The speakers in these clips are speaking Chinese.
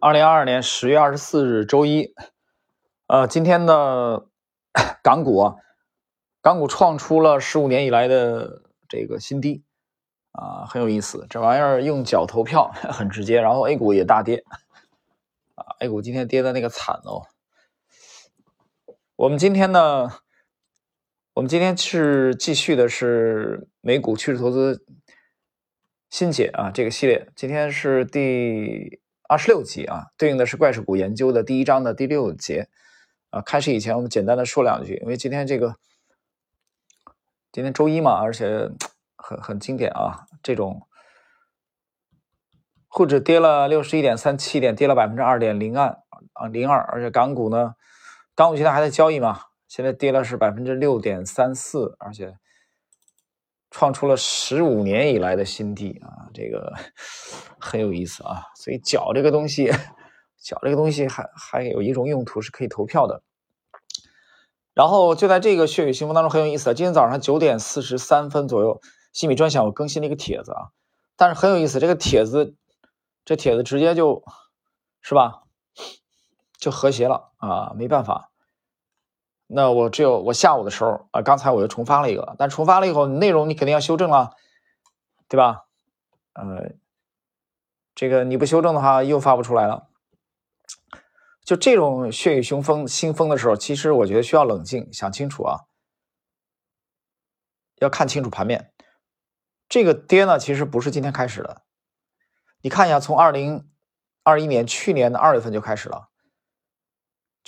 二零二二年十月二十四日周一，呃，今天的 港股啊，港股创出了十五年以来的这个新低啊，很有意思。这玩意儿用脚投票 很直接，然后 A 股也大跌啊，A 股今天跌的那个惨哦。我们今天呢，我们今天是继续的是美股趋势投资。新解啊，这个系列今天是第二十六集啊，对应的是怪兽股研究的第一章的第六节啊。开始以前，我们简单的说两句，因为今天这个今天周一嘛，而且很很经典啊，这种沪指跌了六十一点三七点，跌了百分之二点零二啊零二，而且港股呢，港股现在还在交易嘛，现在跌了是百分之六点三四，而且。创出了十五年以来的新低啊，这个 很有意思啊。所以脚这个东西，脚这个东西还还有一种用途是可以投票的。然后就在这个血雨腥风当中很有意思。今天早上九点四十三分左右，西米专享我更新了一个帖子啊，但是很有意思，这个帖子这帖子直接就是吧，就和谐了啊，没办法。那我只有我下午的时候啊，刚才我又重发了一个，但重发了以后，内容你肯定要修正了，对吧？呃，这个你不修正的话，又发不出来了。就这种血雨腥风、腥风的时候，其实我觉得需要冷静，想清楚啊，要看清楚盘面。这个跌呢，其实不是今天开始的，你看一下，从二零二一年去年的二月份就开始了。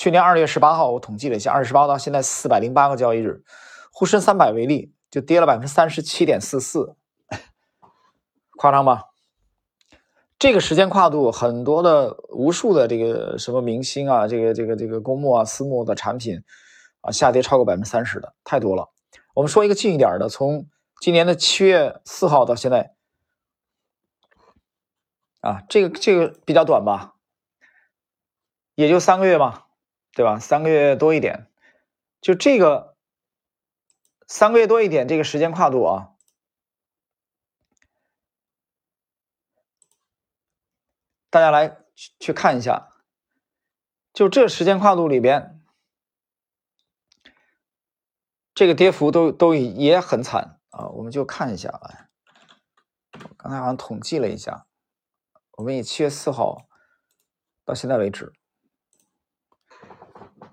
去年二月十八号，我统计了一下，二十八到现在四百零八个交易日，沪深三百为例，就跌了百分之三十七点四四，夸张吧？这个时间跨度，很多的无数的这个什么明星啊，这个这个这个公募啊、私募的产品啊，下跌超过百分之三十的，太多了。我们说一个近一点的，从今年的七月四号到现在，啊，这个这个比较短吧，也就三个月嘛。对吧？三个月多一点，就这个三个月多一点，这个时间跨度啊，大家来去去看一下，就这时间跨度里边，这个跌幅都都也很惨啊。我们就看一下啊，刚才好像统计了一下，我们以七月四号到现在为止。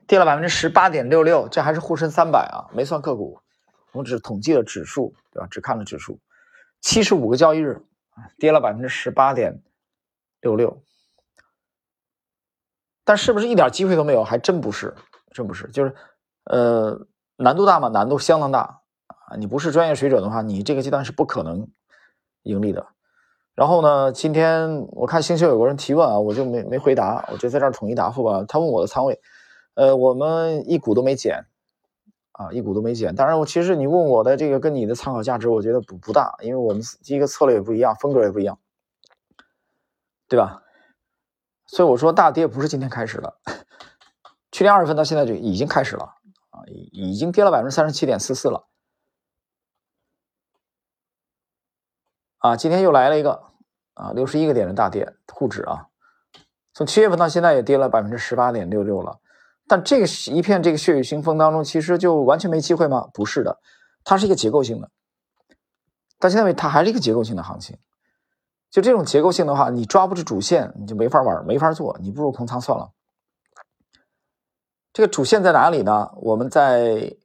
跌了百分之十八点六六，这还是沪深三百啊，没算个股，我只统计了指数，对吧？只看了指数，七十五个交易日跌了百分之十八点六六，但是不是一点机会都没有？还真不是，真不是，就是呃，难度大吗？难度相当大啊！你不是专业水准的话，你这个阶段是不可能盈利的。然后呢，今天我看星球有个人提问啊，我就没没回答，我就在这儿统一答复吧。他问我的仓位。呃，我们一股都没减，啊，一股都没减。当然，我其实你问我的这个跟你的参考价值，我觉得不不大，因为我们第一个策略也不一样，风格也不一样，对吧？所以我说大跌不是今天开始的，去年二月份到现在就已经开始了，啊，已已经跌了百分之三十七点四四了，啊，今天又来了一个啊六十一个点的大跌，沪指啊，从七月份到现在也跌了百分之十八点六六了。但这个一片这个血雨腥风当中，其实就完全没机会吗？不是的，它是一个结构性的。到现在为止，它还是一个结构性的行情。就这种结构性的话，你抓不住主线，你就没法玩，没法做，你不如空仓算了。这个主线在哪里呢？我们在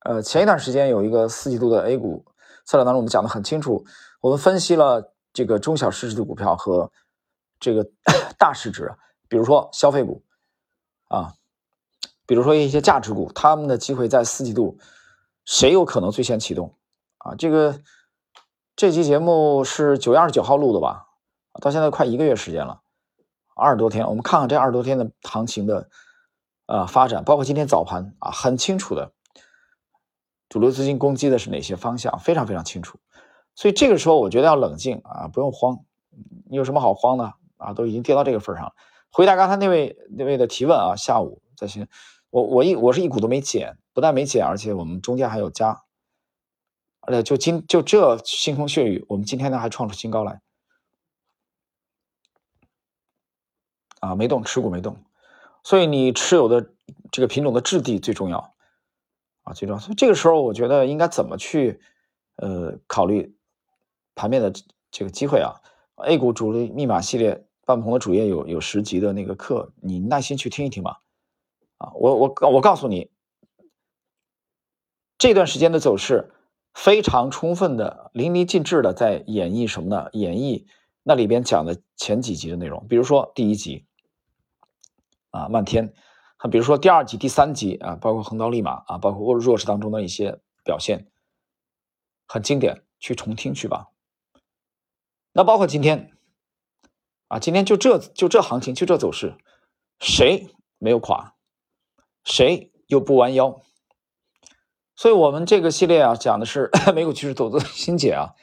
呃前一段时间有一个四季度的 A 股策略当中，我们讲的很清楚。我们分析了这个中小市值的股票和这个 大市值，比如说消费股啊。比如说一些价值股，他们的机会在四季度，谁有可能最先启动？啊，这个这期节目是九月二十九号录的吧？到现在快一个月时间了，二十多天，我们看看这二十多天的行情的呃发展，包括今天早盘啊，很清楚的，主流资金攻击的是哪些方向，非常非常清楚。所以这个时候我觉得要冷静啊，不用慌。你有什么好慌的啊？都已经跌到这个份上了。回答刚才那位那位的提问啊，下午再行。我我一我是一股都没减，不但没减，而且我们中间还有加，而且就今就这腥风血雨，我们今天呢还创出新高来，啊，没动，持股没动，所以你持有的这个品种的质地最重要啊，最重要。所以这个时候，我觉得应该怎么去呃考虑盘面的这个机会啊？A 股主力密码系列半鹏的主页有有十集的那个课，你耐心去听一听吧。啊，我我我告诉你，这段时间的走势非常充分的、淋漓尽致的在演绎什么呢？演绎。那里边讲的前几集的内容，比如说第一集啊，漫天，还比如说第二集、第三集啊，包括横刀立马啊，包括弱势当中的一些表现，很经典，去重听去吧。那包括今天啊，今天就这就这行情，就这走势，谁没有垮，谁又不弯腰？所以我们这个系列啊，讲的是 美股趋势投资心解啊，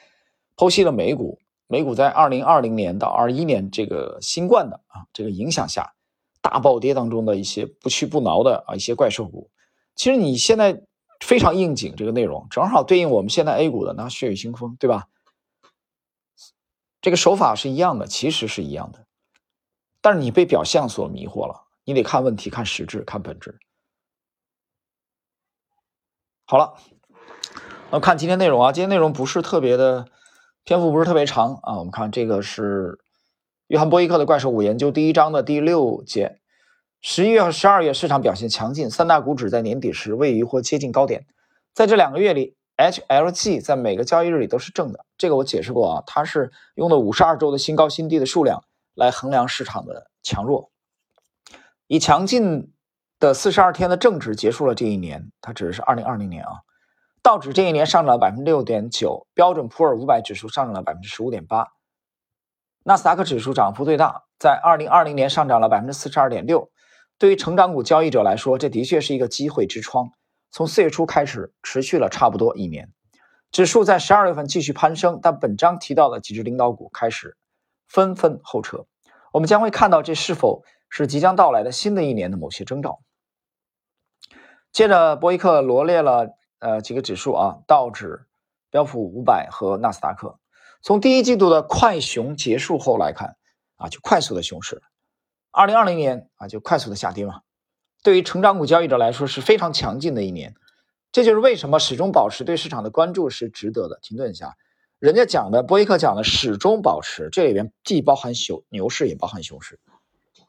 剖析了美股。美股在二零二零年到二一年这个新冠的啊这个影响下，大暴跌当中的一些不屈不挠的啊一些怪兽股，其实你现在非常应景，这个内容正好对应我们现在 A 股的那血雨腥风，对吧？这个手法是一样的，其实是一样的，但是你被表象所迷惑了，你得看问题、看实质、看本质。好了，那看今天内容啊，今天内容不是特别的。篇幅不是特别长啊，我们看这个是约翰波伊克的怪兽五研究第一章的第六节。十一月和十二月市场表现强劲，三大股指在年底时位于或接近高点。在这两个月里，HLG 在每个交易日里都是正的。这个我解释过啊，它是用的五十二周的新高新低的数量来衡量市场的强弱。以强劲的四十二天的正值结束了这一年，它指的是二零二零年啊。道指这一年上涨了百分之六点九，标准普尔五百指数上涨了百分之十五点八，纳斯达克指数涨幅最大，在二零二零年上涨了百分之四十二点六。对于成长股交易者来说，这的确是一个机会之窗。从四月初开始，持续了差不多一年，指数在十二月份继续攀升，但本章提到的几只领导股开始纷纷后撤。我们将会看到这是否是即将到来的新的一年的某些征兆。接着，伯伊克罗列了。呃，几个指数啊，道指、标普五百和纳斯达克，从第一季度的快熊结束后来看，啊，就快速的熊市，二零二零年啊，就快速的下跌嘛。对于成长股交易者来说是非常强劲的一年，这就是为什么始终保持对市场的关注是值得的。停顿一下，人家讲的波伊克讲的始终保持，这里边既包含熊牛市，也包含熊市。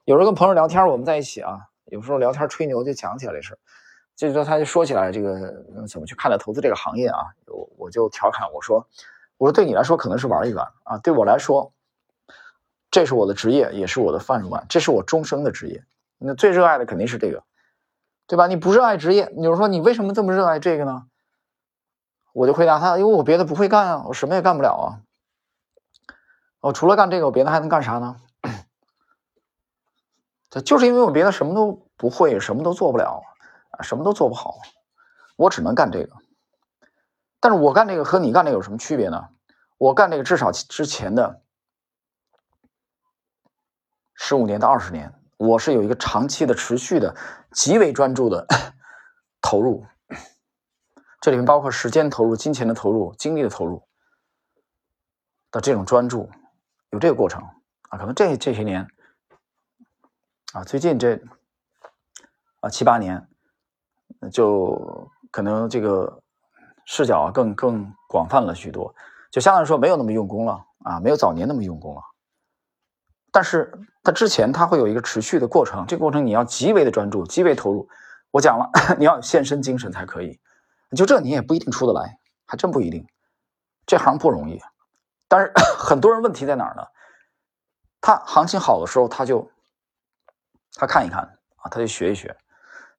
有时候跟朋友聊天，我们在一起啊，有时候聊天吹牛就讲起来这事。这时候他就说起来这个怎么去看待投资这个行业啊？我我就调侃我说，我说对你来说可能是玩一玩啊，对我来说，这是我的职业，也是我的饭碗，这是我终生的职业。那最热爱的肯定是这个，对吧？你不热爱职业，你就说你为什么这么热爱这个呢？我就回答他，因为我别的不会干啊，我什么也干不了啊。我除了干这个，我别的还能干啥呢？就是因为我别的什么都不会，什么都做不了。啊，什么都做不好，我只能干这个。但是我干这个和你干这个有什么区别呢？我干这个至少之前的十五年到二十年，我是有一个长期的、持续的、极为专注的 投入。这里面包括时间投入、金钱的投入、精力的投入的这种专注，有这个过程啊。可能这这些年啊，最近这啊七八年。就可能这个视角更更广泛了许多，就相对来说没有那么用功了啊，没有早年那么用功了。但是它之前它会有一个持续的过程，这个过程你要极为的专注，极为投入。我讲了，你要献身精神才可以。就这你也不一定出得来，还真不一定。这行不容易。但是 很多人问题在哪儿呢？他行情好的时候他就他看一看啊，他就学一学。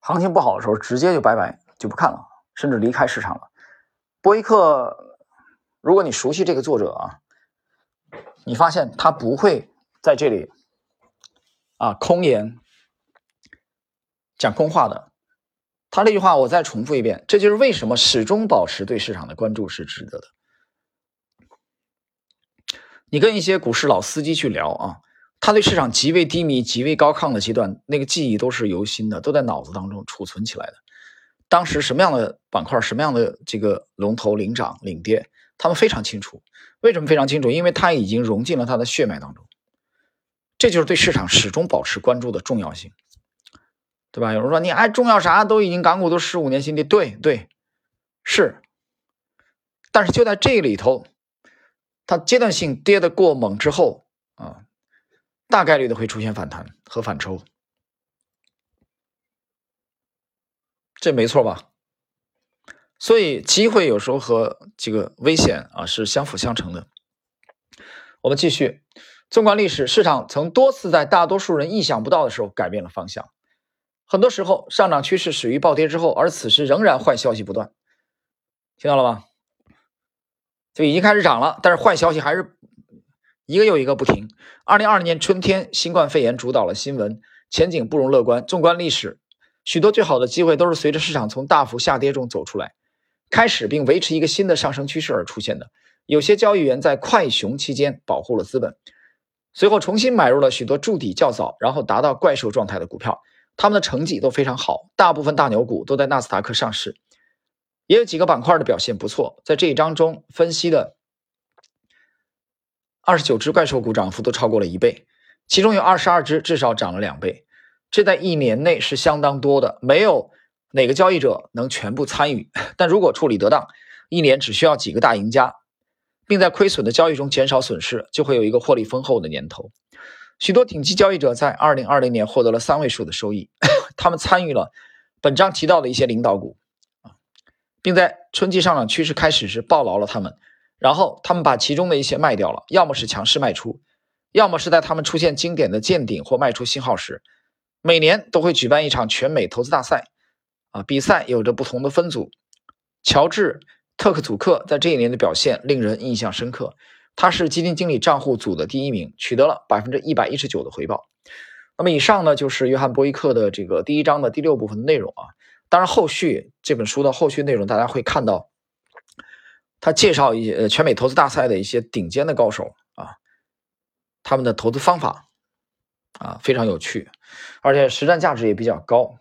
行情不好的时候，直接就拜拜，就不看了，甚至离开市场了。波伊克，如果你熟悉这个作者啊，你发现他不会在这里啊空言讲空话的。他这句话我再重复一遍，这就是为什么始终保持对市场的关注是值得的。你跟一些股市老司机去聊啊。他对市场极为低迷、极为高亢的阶段，那个记忆都是犹新的，都在脑子当中储存起来的。当时什么样的板块、什么样的这个龙头领涨领跌，他们非常清楚。为什么非常清楚？因为他已经融进了他的血脉当中。这就是对市场始终保持关注的重要性，对吧？有人说你还重要啥？都已经港股都十五年新低，对对，是。但是就在这里头，它阶段性跌得过猛之后啊，大概率的会出现反弹和反抽，这没错吧？所以机会有时候和这个危险啊是相辅相成的。我们继续，纵观历史，市场曾多次在大多数人意想不到的时候改变了方向。很多时候，上涨趋势始于暴跌之后，而此时仍然坏消息不断。听到了吗？就已经开始涨了，但是坏消息还是一个又一个不停。二零二零年春天，新冠肺炎主导了新闻，前景不容乐观。纵观历史，许多最好的机会都是随着市场从大幅下跌中走出来，开始并维持一个新的上升趋势而出现的。有些交易员在快熊期间保护了资本，随后重新买入了许多筑底较早，然后达到怪兽状态的股票，他们的成绩都非常好。大部分大牛股都在纳斯达克上市。也有几个板块的表现不错，在这一章中分析的二十九只怪兽股涨幅都超过了一倍，其中有二十二只至少涨了两倍，这在一年内是相当多的。没有哪个交易者能全部参与，但如果处理得当，一年只需要几个大赢家，并在亏损的交易中减少损失，就会有一个获利丰厚的年头。许多顶级交易者在二零二零年获得了三位数的收益，他们参与了本章提到的一些领导股。并在春季上涨趋势开始时抱牢了他们，然后他们把其中的一些卖掉了，要么是强势卖出，要么是在他们出现经典的见顶或卖出信号时。每年都会举办一场全美投资大赛，啊，比赛有着不同的分组。乔治·特克祖克在这一年的表现令人印象深刻，他是基金经理账户组的第一名，取得了百分之一百一十九的回报。那么以上呢，就是约翰·波伊克的这个第一章的第六部分的内容啊。当然，后续这本书的后续内容，大家会看到，他介绍一些呃全美投资大赛的一些顶尖的高手啊，他们的投资方法啊非常有趣，而且实战价值也比较高。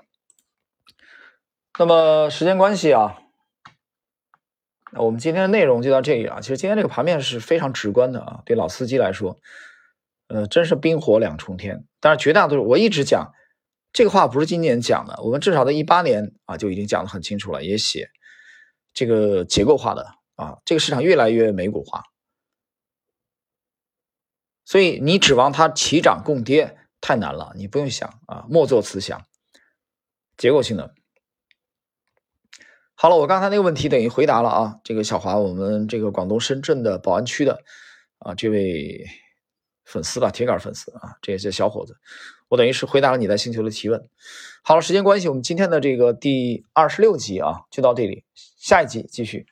那么时间关系啊，那我们今天的内容就到这里啊。其实今天这个盘面是非常直观的啊，对老司机来说，呃，真是冰火两重天。但是绝大多数我一直讲。这个话不是今年讲的，我们至少在一八年啊就已经讲得很清楚了，也写这个结构化的啊，这个市场越来越美股化，所以你指望它齐涨共跌太难了，你不用想啊，莫做此想，结构性的。好了，我刚才那个问题等于回答了啊，这个小华，我们这个广东深圳的宝安区的啊这位粉丝吧，铁杆粉丝啊，这些小伙子。我等于是回答了你在星球的提问。好了，时间关系，我们今天的这个第二十六集啊，就到这里，下一集继续。